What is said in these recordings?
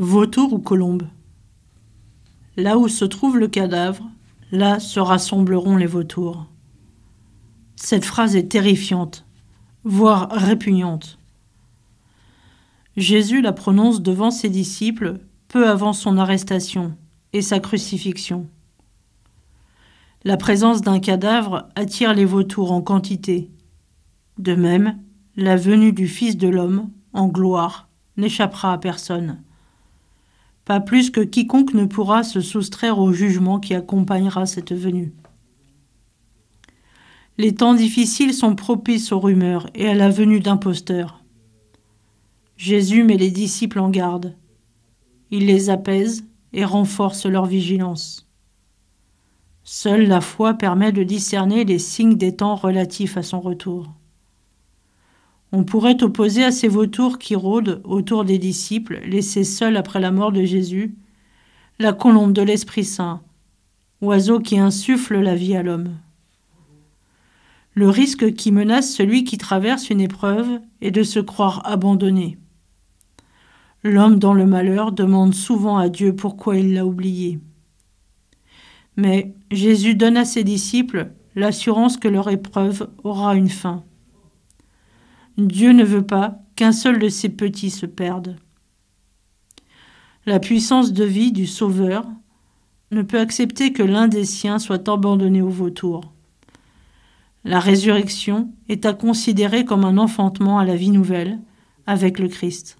Vautour ou colombe Là où se trouve le cadavre, là se rassembleront les vautours. Cette phrase est terrifiante, voire répugnante. Jésus la prononce devant ses disciples peu avant son arrestation et sa crucifixion. La présence d'un cadavre attire les vautours en quantité. De même, la venue du Fils de l'homme, en gloire, n'échappera à personne. Pas plus que quiconque ne pourra se soustraire au jugement qui accompagnera cette venue. Les temps difficiles sont propices aux rumeurs et à la venue d'imposteurs. Jésus met les disciples en garde. Il les apaise et renforce leur vigilance. Seule la foi permet de discerner les signes des temps relatifs à son retour. On pourrait opposer à ces vautours qui rôdent autour des disciples, laissés seuls après la mort de Jésus, la colombe de l'Esprit Saint, oiseau qui insuffle la vie à l'homme. Le risque qui menace celui qui traverse une épreuve est de se croire abandonné. L'homme dans le malheur demande souvent à Dieu pourquoi il l'a oublié. Mais Jésus donne à ses disciples l'assurance que leur épreuve aura une fin. Dieu ne veut pas qu'un seul de ses petits se perde. La puissance de vie du Sauveur ne peut accepter que l'un des siens soit abandonné au vautour. La résurrection est à considérer comme un enfantement à la vie nouvelle avec le Christ.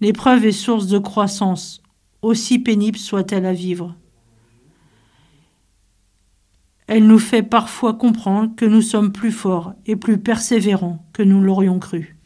L'épreuve est source de croissance, aussi pénible soit-elle à vivre. Elle nous fait parfois comprendre que nous sommes plus forts et plus persévérants que nous l'aurions cru.